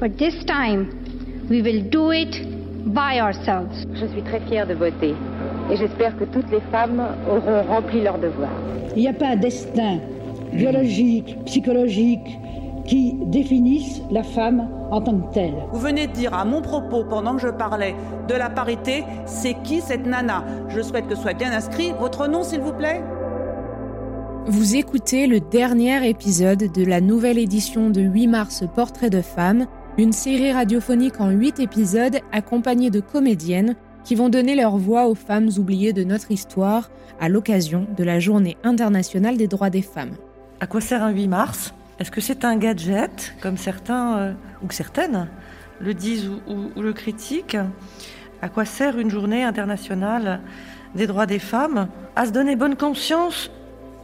But this time, we will do it by ourselves. Je suis très fière de voter et j'espère que toutes les femmes auront rempli leur devoir. Il n'y a pas un destin biologique, psychologique qui définisse la femme en tant que telle. Vous venez de dire à mon propos, pendant que je parlais de la parité, c'est qui cette nana? Je souhaite que soit bien inscrit votre nom, s'il vous plaît. Vous écoutez le dernier épisode de la nouvelle édition de 8 mars Portrait de femme, une série radiophonique en 8 épisodes accompagnée de comédiennes qui vont donner leur voix aux femmes oubliées de notre histoire à l'occasion de la Journée internationale des droits des femmes. À quoi sert un 8 mars? Est-ce que c'est un gadget, comme certains euh, ou certaines le disent ou, ou- ou le critiquent? À quoi sert une journée internationale des droits des femmes? À se donner bonne conscience?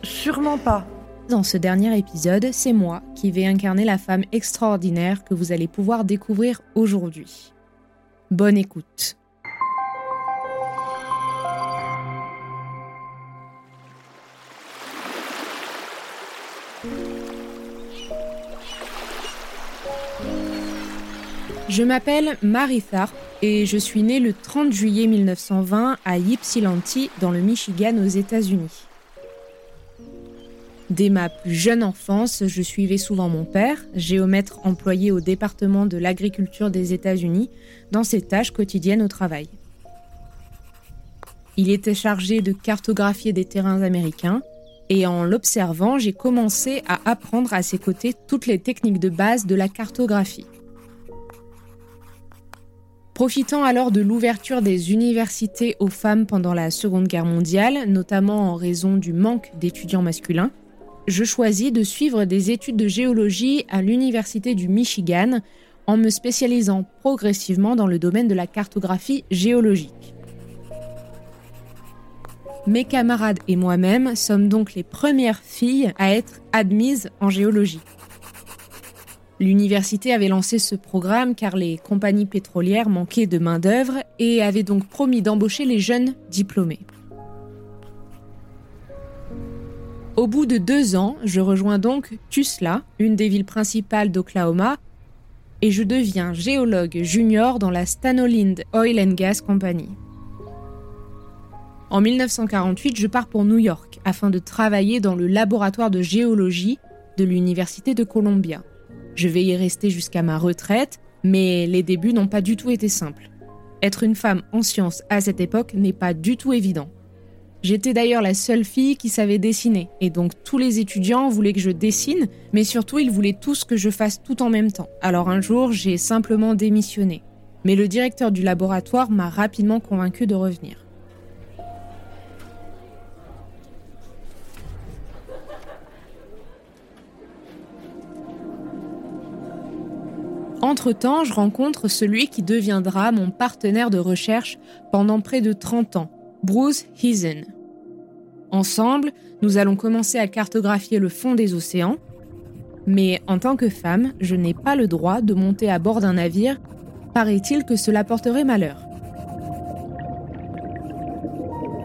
Sûrement pas. Dans ce dernier épisode, c'est moi qui vais incarner la femme extraordinaire que vous allez pouvoir découvrir aujourd'hui. Bonne écoute. Je m'appelle Marie Tharp et je suis née le 30 juillet 1920 à Ypsilanti, dans le Michigan, aux États-Unis. Dès ma plus jeune enfance, je suivais souvent mon père, géomètre employé au département de l'agriculture des États-Unis, dans ses tâches quotidiennes au travail. Il était chargé de cartographier des terrains américains, et en l'observant, j'ai commencé à apprendre à ses côtés toutes les techniques de base de la cartographie. Profitant alors de l'ouverture des universités aux femmes pendant la Seconde Guerre mondiale, notamment en raison du manque d'étudiants masculins, je choisis de suivre des études de géologie à l'Université du Michigan en me spécialisant progressivement dans le domaine de la cartographie géologique. Mes camarades et moi-même sommes donc les premières filles à être admises en géologie. L'université avait lancé ce programme car les compagnies pétrolières manquaient de main-d'œuvre et avait donc promis d'embaucher les jeunes diplômés. Au bout de deux ans, je rejoins donc Tulsa, une des villes principales d'Oklahoma, et je deviens géologue junior dans la Stanolind Oil and Gas Company. En 1948, je pars pour New York afin de travailler dans le laboratoire de géologie de l'Université de Columbia. Je vais y rester jusqu'à ma retraite, mais les débuts n'ont pas du tout été simples. Être une femme en sciences à cette époque n'est pas du tout évident. J'étais d'ailleurs la seule fille qui savait dessiner, et donc tous les étudiants voulaient que je dessine, mais surtout ils voulaient tous que je fasse tout en même temps. Alors un jour, j'ai simplement démissionné. Mais le directeur du laboratoire m'a rapidement convaincu de revenir. Entre-temps, je rencontre celui qui deviendra mon partenaire de recherche pendant près de 30 ans, Bruce Heason. Ensemble, nous allons commencer à cartographier le fond des océans, mais en tant que femme, je n'ai pas le droit de monter à bord d'un navire, paraît-il que cela porterait malheur.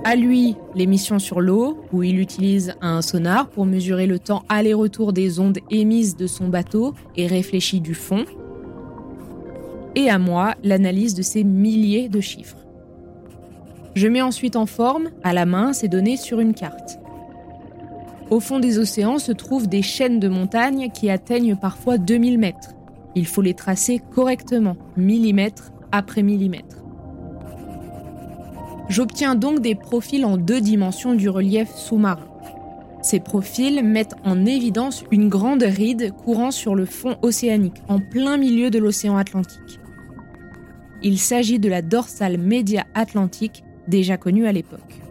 À lui, les missions sur l'eau, où il utilise un sonar pour mesurer le temps aller-retour des ondes émises de son bateau et réfléchi du fond. Et à moi, l'analyse de ces milliers de chiffres. Je mets ensuite en forme, à la main, ces données sur une carte. Au fond des océans se trouvent des chaînes de montagnes qui atteignent parfois 2000 mètres. Il faut les tracer correctement, millimètre après millimètre. J'obtiens donc des profils en deux dimensions du relief sous-marin. Ces profils mettent en évidence une grande ride courant sur le fond océanique, en plein milieu de l'océan Atlantique. Il s'agit de la dorsale média atlantique, déjà connue à l'époque.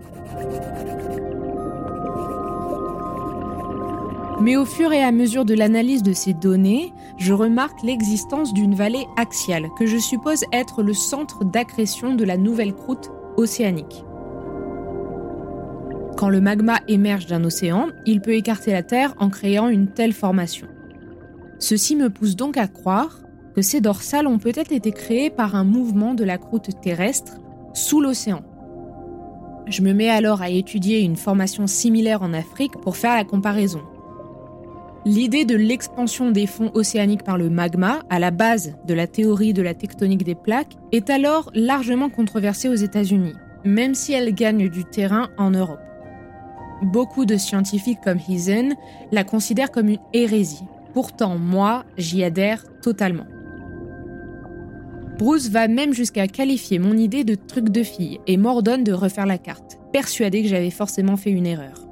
Mais au fur et à mesure de l'analyse de ces données, je remarque l'existence d'une vallée axiale que je suppose être le centre d'accrétion de la nouvelle croûte océanique. Quand le magma émerge d'un océan, il peut écarter la Terre en créant une telle formation. Ceci me pousse donc à croire que ces dorsales ont peut-être été créées par un mouvement de la croûte terrestre sous l'océan. Je me mets alors à étudier une formation similaire en Afrique pour faire la comparaison. L'idée de l'expansion des fonds océaniques par le magma, à la base de la théorie de la tectonique des plaques, est alors largement controversée aux États-Unis, même si elle gagne du terrain en Europe. Beaucoup de scientifiques comme Hisen la considèrent comme une hérésie. Pourtant, moi, j'y adhère totalement. Bruce va même jusqu'à qualifier mon idée de truc de fille et m'ordonne de refaire la carte, persuadé que j'avais forcément fait une erreur.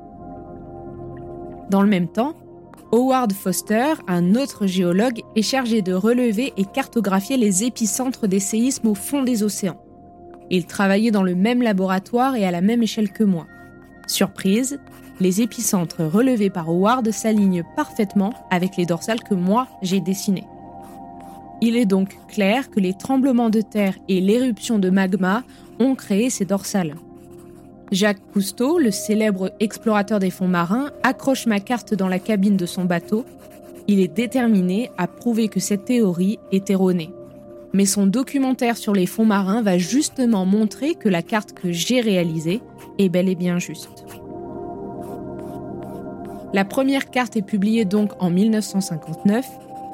Dans le même temps, Howard Foster, un autre géologue, est chargé de relever et cartographier les épicentres des séismes au fond des océans. Il travaillait dans le même laboratoire et à la même échelle que moi. Surprise, les épicentres relevés par Howard s'alignent parfaitement avec les dorsales que moi j'ai dessinées. Il est donc clair que les tremblements de terre et l'éruption de magma ont créé ces dorsales. Jacques Cousteau, le célèbre explorateur des fonds marins, accroche ma carte dans la cabine de son bateau. Il est déterminé à prouver que cette théorie est erronée. Mais son documentaire sur les fonds marins va justement montrer que la carte que j'ai réalisée est bel et bien juste. La première carte est publiée donc en 1959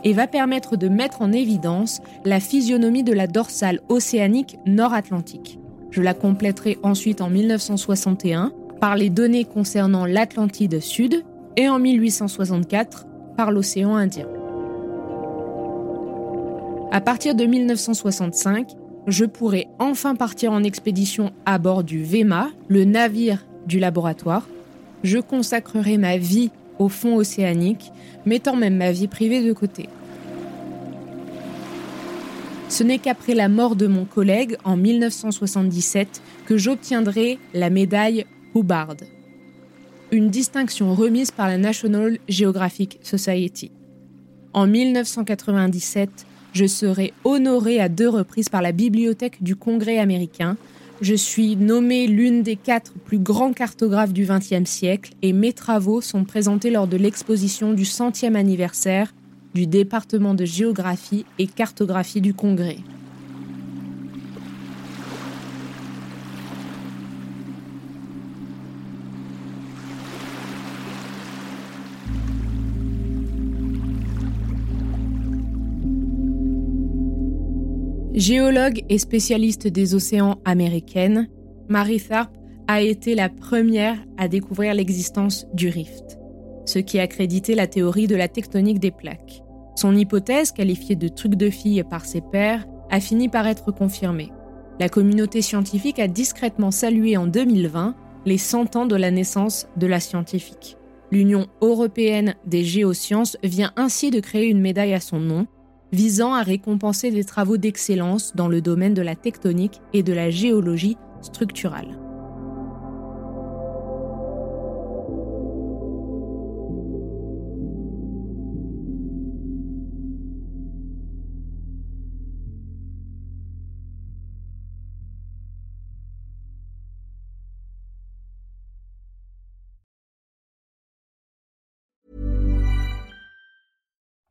et va permettre de mettre en évidence la physionomie de la dorsale océanique nord-atlantique. Je la compléterai ensuite en 1961 par les données concernant l'Atlantide Sud et en 1864 par l'océan Indien. À partir de 1965, je pourrai enfin partir en expédition à bord du VEMA, le navire du laboratoire. Je consacrerai ma vie au fond océanique, mettant même ma vie privée de côté. Ce n'est qu'après la mort de mon collègue en 1977 que j'obtiendrai la médaille Hubbard, une distinction remise par la National Geographic Society. En 1997, je serai honoré à deux reprises par la Bibliothèque du Congrès américain. Je suis nommée l'une des quatre plus grands cartographes du XXe siècle et mes travaux sont présentés lors de l'exposition du centième anniversaire du département de géographie et cartographie du Congrès. Géologue et spécialiste des océans américaines, Marie Tharp a été la première à découvrir l'existence du rift ce qui a crédité la théorie de la tectonique des plaques. Son hypothèse, qualifiée de truc de fille par ses pairs, a fini par être confirmée. La communauté scientifique a discrètement salué en 2020 les 100 ans de la naissance de la scientifique. L'Union européenne des géosciences vient ainsi de créer une médaille à son nom, visant à récompenser des travaux d'excellence dans le domaine de la tectonique et de la géologie structurale.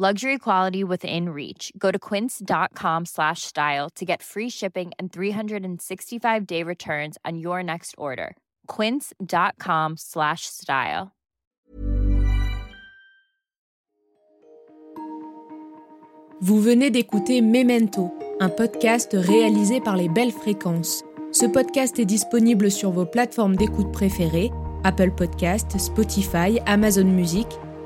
Luxury quality within reach. Go to quince.com slash style to get free shipping and 365 day returns on your next order. Quince.com slash style. Vous venez d'écouter Memento, un podcast réalisé par les Belles Fréquences. Ce podcast est disponible sur vos plateformes d'écoute préférées, Apple Podcast, Spotify, Amazon Music,